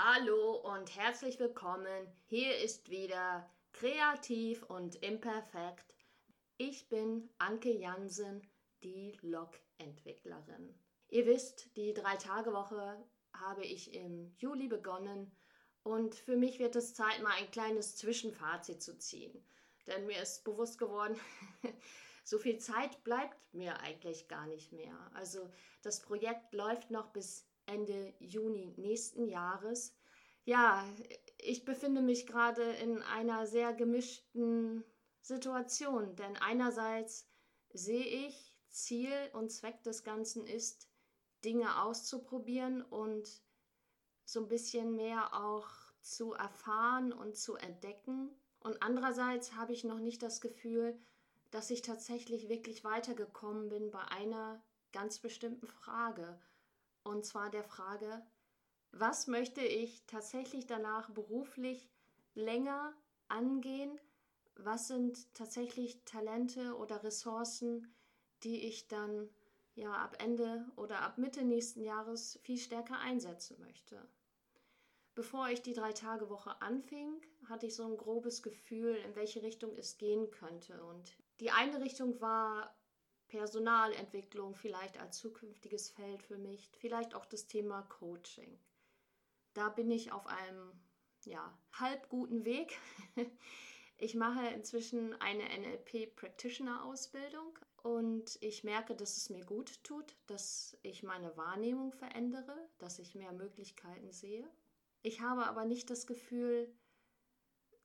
Hallo und herzlich willkommen. Hier ist wieder Kreativ und Imperfekt. Ich bin Anke Jansen, die Log-Entwicklerin. Ihr wisst, die Drei-Tage-Woche habe ich im Juli begonnen und für mich wird es Zeit, mal ein kleines Zwischenfazit zu ziehen. Denn mir ist bewusst geworden, so viel Zeit bleibt mir eigentlich gar nicht mehr. Also das Projekt läuft noch bis Ende Juni nächsten Jahres. Ja, ich befinde mich gerade in einer sehr gemischten Situation, denn einerseits sehe ich, Ziel und Zweck des Ganzen ist, Dinge auszuprobieren und so ein bisschen mehr auch zu erfahren und zu entdecken. Und andererseits habe ich noch nicht das Gefühl, dass ich tatsächlich wirklich weitergekommen bin bei einer ganz bestimmten Frage. Und zwar der Frage, was möchte ich tatsächlich danach beruflich länger angehen? Was sind tatsächlich Talente oder Ressourcen, die ich dann ja ab Ende oder ab Mitte nächsten Jahres viel stärker einsetzen möchte? Bevor ich die Drei-Tage-Woche anfing, hatte ich so ein grobes Gefühl, in welche Richtung es gehen könnte. Und die eine Richtung war Personalentwicklung vielleicht als zukünftiges Feld für mich, vielleicht auch das Thema Coaching. Da bin ich auf einem ja, halb guten Weg. Ich mache inzwischen eine NLP Practitioner Ausbildung und ich merke, dass es mir gut tut, dass ich meine Wahrnehmung verändere, dass ich mehr Möglichkeiten sehe. Ich habe aber nicht das Gefühl,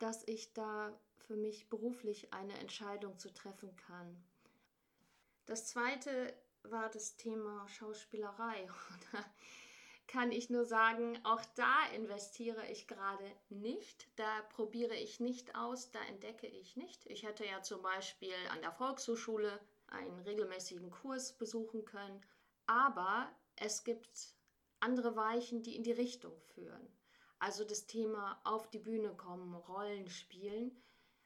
dass ich da für mich beruflich eine Entscheidung zu treffen kann. Das zweite war das Thema Schauspielerei. da kann ich nur sagen, auch da investiere ich gerade nicht. Da probiere ich nicht aus, da entdecke ich nicht. Ich hätte ja zum Beispiel an der Volkshochschule einen regelmäßigen Kurs besuchen können. Aber es gibt andere Weichen, die in die Richtung führen. Also das Thema auf die Bühne kommen, Rollen spielen,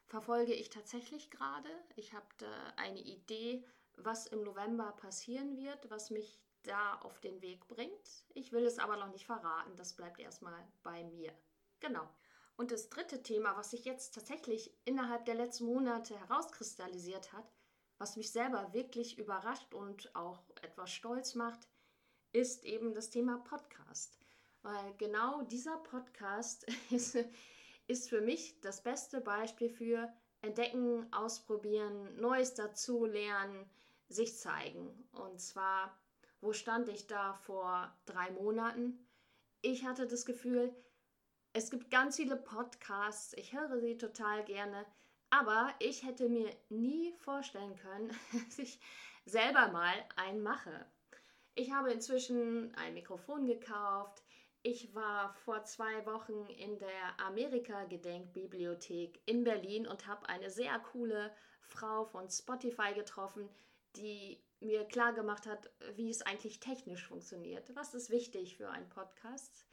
verfolge ich tatsächlich gerade. Ich habe da eine Idee, was im November passieren wird, was mich da auf den Weg bringt. Ich will es aber noch nicht verraten, das bleibt erstmal bei mir. Genau. Und das dritte Thema, was sich jetzt tatsächlich innerhalb der letzten Monate herauskristallisiert hat, was mich selber wirklich überrascht und auch etwas stolz macht, ist eben das Thema Podcast. Weil genau dieser Podcast ist, ist für mich das beste Beispiel für Entdecken, Ausprobieren, Neues dazu lernen, sich zeigen. Und zwar, wo stand ich da vor drei Monaten? Ich hatte das Gefühl, es gibt ganz viele Podcasts, ich höre sie total gerne, aber ich hätte mir nie vorstellen können, dass ich selber mal einen mache. Ich habe inzwischen ein Mikrofon gekauft. Ich war vor zwei Wochen in der Amerika-Gedenkbibliothek in Berlin und habe eine sehr coole Frau von Spotify getroffen, die mir klar gemacht hat, wie es eigentlich technisch funktioniert. Was ist wichtig für einen Podcast?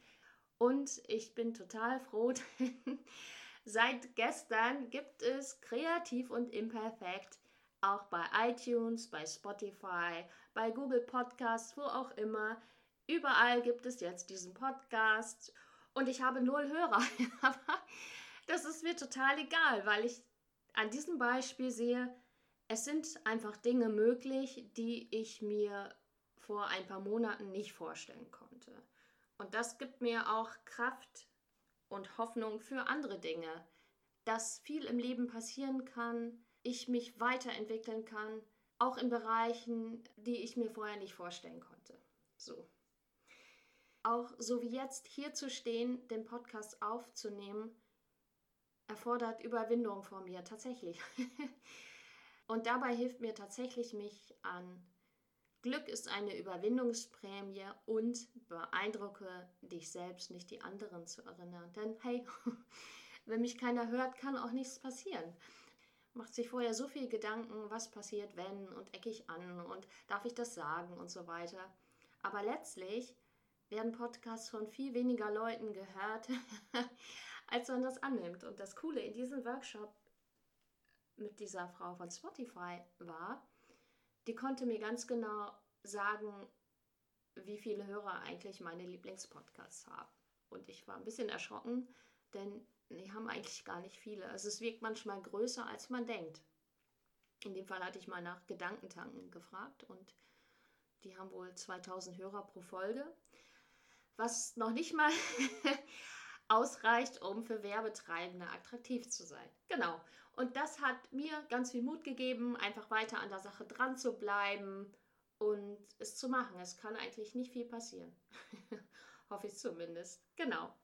Und ich bin total froh, denn seit gestern gibt es kreativ und imperfekt auch bei iTunes, bei Spotify, bei Google Podcasts, wo auch immer. Überall gibt es jetzt diesen Podcast und ich habe null Hörer. Aber das ist mir total egal, weil ich an diesem Beispiel sehe, es sind einfach Dinge möglich, die ich mir vor ein paar Monaten nicht vorstellen konnte. Und das gibt mir auch Kraft und Hoffnung für andere Dinge, dass viel im Leben passieren kann, ich mich weiterentwickeln kann, auch in Bereichen, die ich mir vorher nicht vorstellen konnte. So. Auch so wie jetzt hier zu stehen, den Podcast aufzunehmen, erfordert Überwindung von mir, tatsächlich. Und dabei hilft mir tatsächlich mich an. Glück ist eine Überwindungsprämie und beeindrucke dich selbst, nicht die anderen zu erinnern. Denn hey, wenn mich keiner hört, kann auch nichts passieren. Macht sich vorher so viel Gedanken, was passiert, wenn und ecke ich an und darf ich das sagen und so weiter. Aber letztlich werden Podcasts von viel weniger Leuten gehört, als man das annimmt. Und das Coole in diesem Workshop mit dieser Frau von Spotify war, die konnte mir ganz genau sagen, wie viele Hörer eigentlich meine Lieblingspodcasts haben. Und ich war ein bisschen erschrocken, denn die haben eigentlich gar nicht viele. Also es wirkt manchmal größer, als man denkt. In dem Fall hatte ich mal nach Gedankentanken gefragt und die haben wohl 2000 Hörer pro Folge, was noch nicht mal ausreicht, um für Werbetreibende attraktiv zu sein. Genau. Und das hat mir ganz viel Mut gegeben, einfach weiter an der Sache dran zu bleiben und es zu machen. Es kann eigentlich nicht viel passieren. Hoffe ich zumindest. Genau.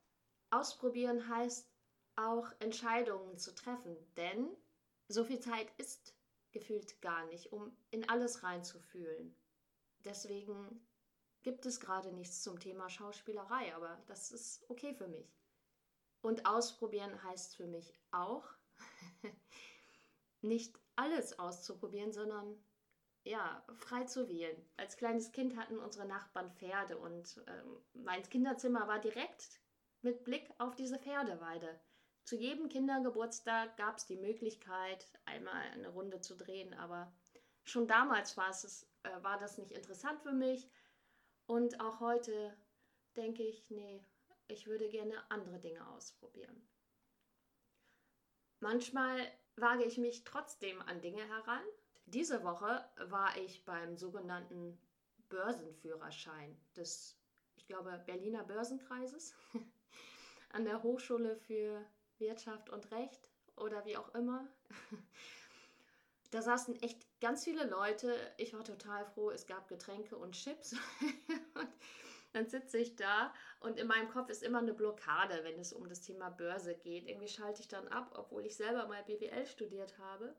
Ausprobieren heißt auch Entscheidungen zu treffen, denn so viel Zeit ist gefühlt gar nicht, um in alles reinzufühlen. Deswegen gibt es gerade nichts zum Thema Schauspielerei, aber das ist okay für mich. Und ausprobieren heißt für mich auch, nicht alles auszuprobieren, sondern ja, frei zu wählen. Als kleines Kind hatten unsere Nachbarn Pferde und ähm, mein Kinderzimmer war direkt mit Blick auf diese Pferdeweide. Zu jedem Kindergeburtstag gab es die Möglichkeit, einmal eine Runde zu drehen, aber schon damals war, es, äh, war das nicht interessant für mich. Und auch heute denke ich, nee, ich würde gerne andere Dinge ausprobieren. Manchmal wage ich mich trotzdem an Dinge heran. Diese Woche war ich beim sogenannten Börsenführerschein des, ich glaube, Berliner Börsenkreises an der Hochschule für Wirtschaft und Recht oder wie auch immer. Da saßen echt ganz viele Leute. Ich war total froh, es gab Getränke und Chips. und dann sitze ich da und in meinem Kopf ist immer eine Blockade, wenn es um das Thema Börse geht. Irgendwie schalte ich dann ab, obwohl ich selber mal BWL studiert habe.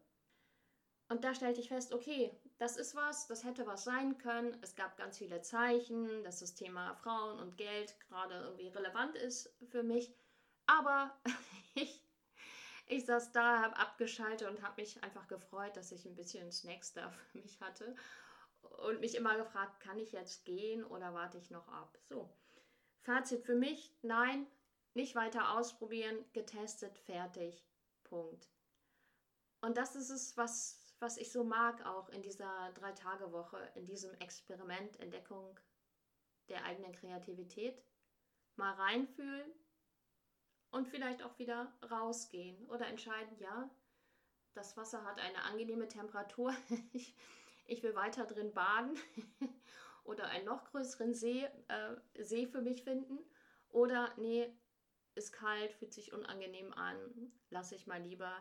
Und da stellte ich fest, okay, das ist was, das hätte was sein können. Es gab ganz viele Zeichen, dass das Thema Frauen und Geld gerade irgendwie relevant ist für mich. Aber ich, ich saß da, habe abgeschaltet und habe mich einfach gefreut, dass ich ein bisschen Snacks da für mich hatte. Und mich immer gefragt, kann ich jetzt gehen oder warte ich noch ab? So, Fazit für mich, nein, nicht weiter ausprobieren, getestet, fertig, Punkt. Und das ist es, was, was ich so mag auch in dieser Drei-Tage-Woche, in diesem Experiment, Entdeckung der eigenen Kreativität. Mal reinfühlen, und vielleicht auch wieder rausgehen oder entscheiden, ja, das Wasser hat eine angenehme Temperatur, ich, will weiter drin baden oder einen noch größeren See, äh, See für mich finden oder nee, ist kalt, fühlt sich unangenehm an, lasse ich mal lieber.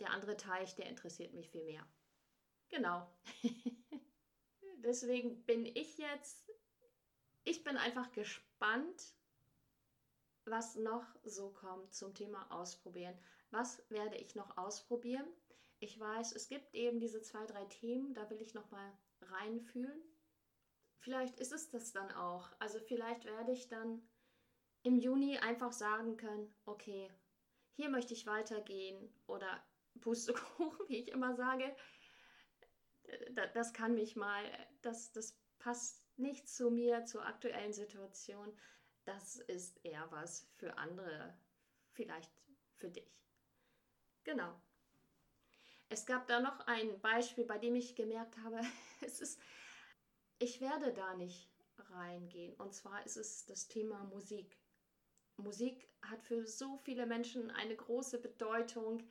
Der andere Teich, der interessiert mich viel mehr. Genau. Deswegen bin ich jetzt, ich bin einfach gespannt, was noch so kommt zum Thema Ausprobieren. Was werde ich noch ausprobieren? Ich weiß, es gibt eben diese zwei, drei Themen, da will ich noch mal reinfühlen. Vielleicht ist es das dann auch. Also vielleicht werde ich dann im Juni einfach sagen können, okay, hier möchte ich weitergehen oder Pustekuchen, wie ich immer sage. Das kann mich mal, das, das passt nicht zu mir, zur aktuellen Situation das ist eher was für andere, vielleicht für dich. Genau. Es gab da noch ein Beispiel, bei dem ich gemerkt habe, es ist, ich werde da nicht reingehen. Und zwar ist es das Thema Musik. Musik hat für so viele Menschen eine große Bedeutung.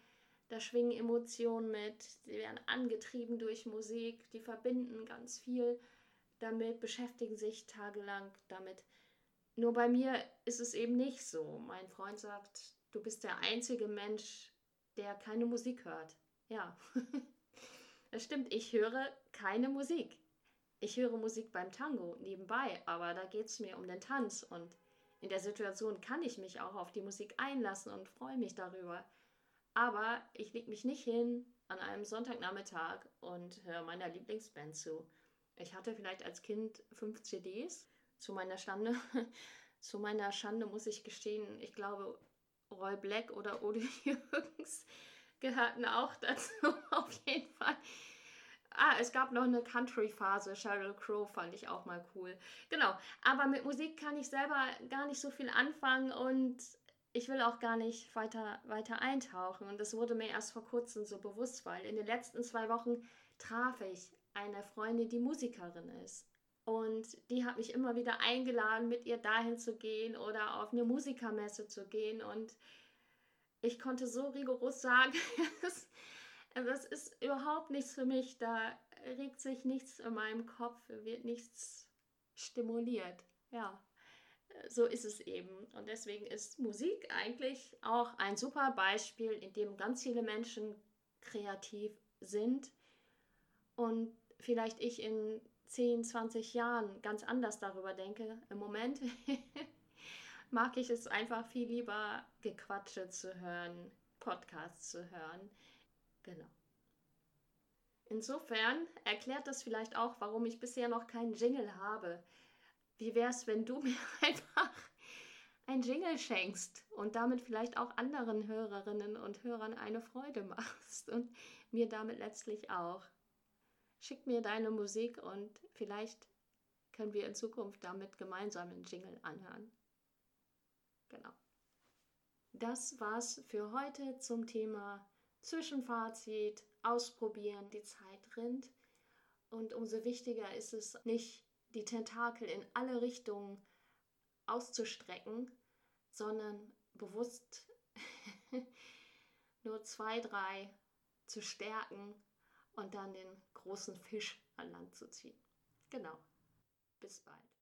Da schwingen Emotionen mit, sie werden angetrieben durch Musik, die verbinden ganz viel damit, beschäftigen sich tagelang damit. Nur bei mir ist es eben nicht so. Mein Freund sagt, du bist der einzige Mensch, der keine Musik hört. Ja, das stimmt, ich höre keine Musik. Ich höre Musik beim Tango nebenbei, aber da geht es mir um den Tanz und in der Situation kann ich mich auch auf die Musik einlassen und freue mich darüber. Aber ich lege mich nicht hin an einem Sonntagnachmittag und höre meiner Lieblingsband zu. Ich hatte vielleicht als Kind fünf CDs zu meiner Schande, zu meiner Schande muss ich gestehen, ich glaube, Roy Black oder Ode Jürgens gehörten auch dazu, auf jeden Fall. Ah, es gab noch eine Country-Phase, Sheryl Crow fand ich auch mal cool. Genau, aber mit Musik kann ich selber gar nicht so viel anfangen und ich will auch gar nicht weiter, weiter eintauchen. Und das wurde mir erst vor kurzem so bewusst, weil in den letzten zwei Wochen traf ich eine Freundin, die Musikerin ist. Und die hat mich immer wieder eingeladen, mit ihr dahin zu gehen oder auf eine Musikermesse zu gehen. Und ich konnte so rigoros sagen, das, ist überhaupt nichts für mich. Da regt sich nichts in meinem Kopf, wird nichts stimuliert. Ja, so ist es eben. Und deswegen ist Musik eigentlich auch ein super Beispiel, in dem ganz viele Menschen kreativ sind und vielleicht ich in 10, 20 Jahren ganz anders darüber denke. Im Moment mag ich es einfach viel lieber, Gequatsche zu hören, Podcasts zu hören. Genau. Insofern erklärt das vielleicht auch, warum ich bisher noch keinen Jingle habe. Wie wäre es, wenn du mir einfach ein Jingle schenkst und damit vielleicht auch anderen Hörerinnen und Hörern eine Freude machst und mir damit letztlich auch. Schick mir deine Musik und vielleicht können wir in Zukunft damit gemeinsam einen Jingle anhören. Genau. Das war's für heute zum Thema Zwischenfazit, ausprobieren, die Zeit rinnt. Und umso wichtiger ist es, nicht die Tentakel in alle Richtungen auszustrecken, sondern bewusst nur zwei, drei zu stärken und dann den großen Fisch an Land zu ziehen. Genau. Bis bald.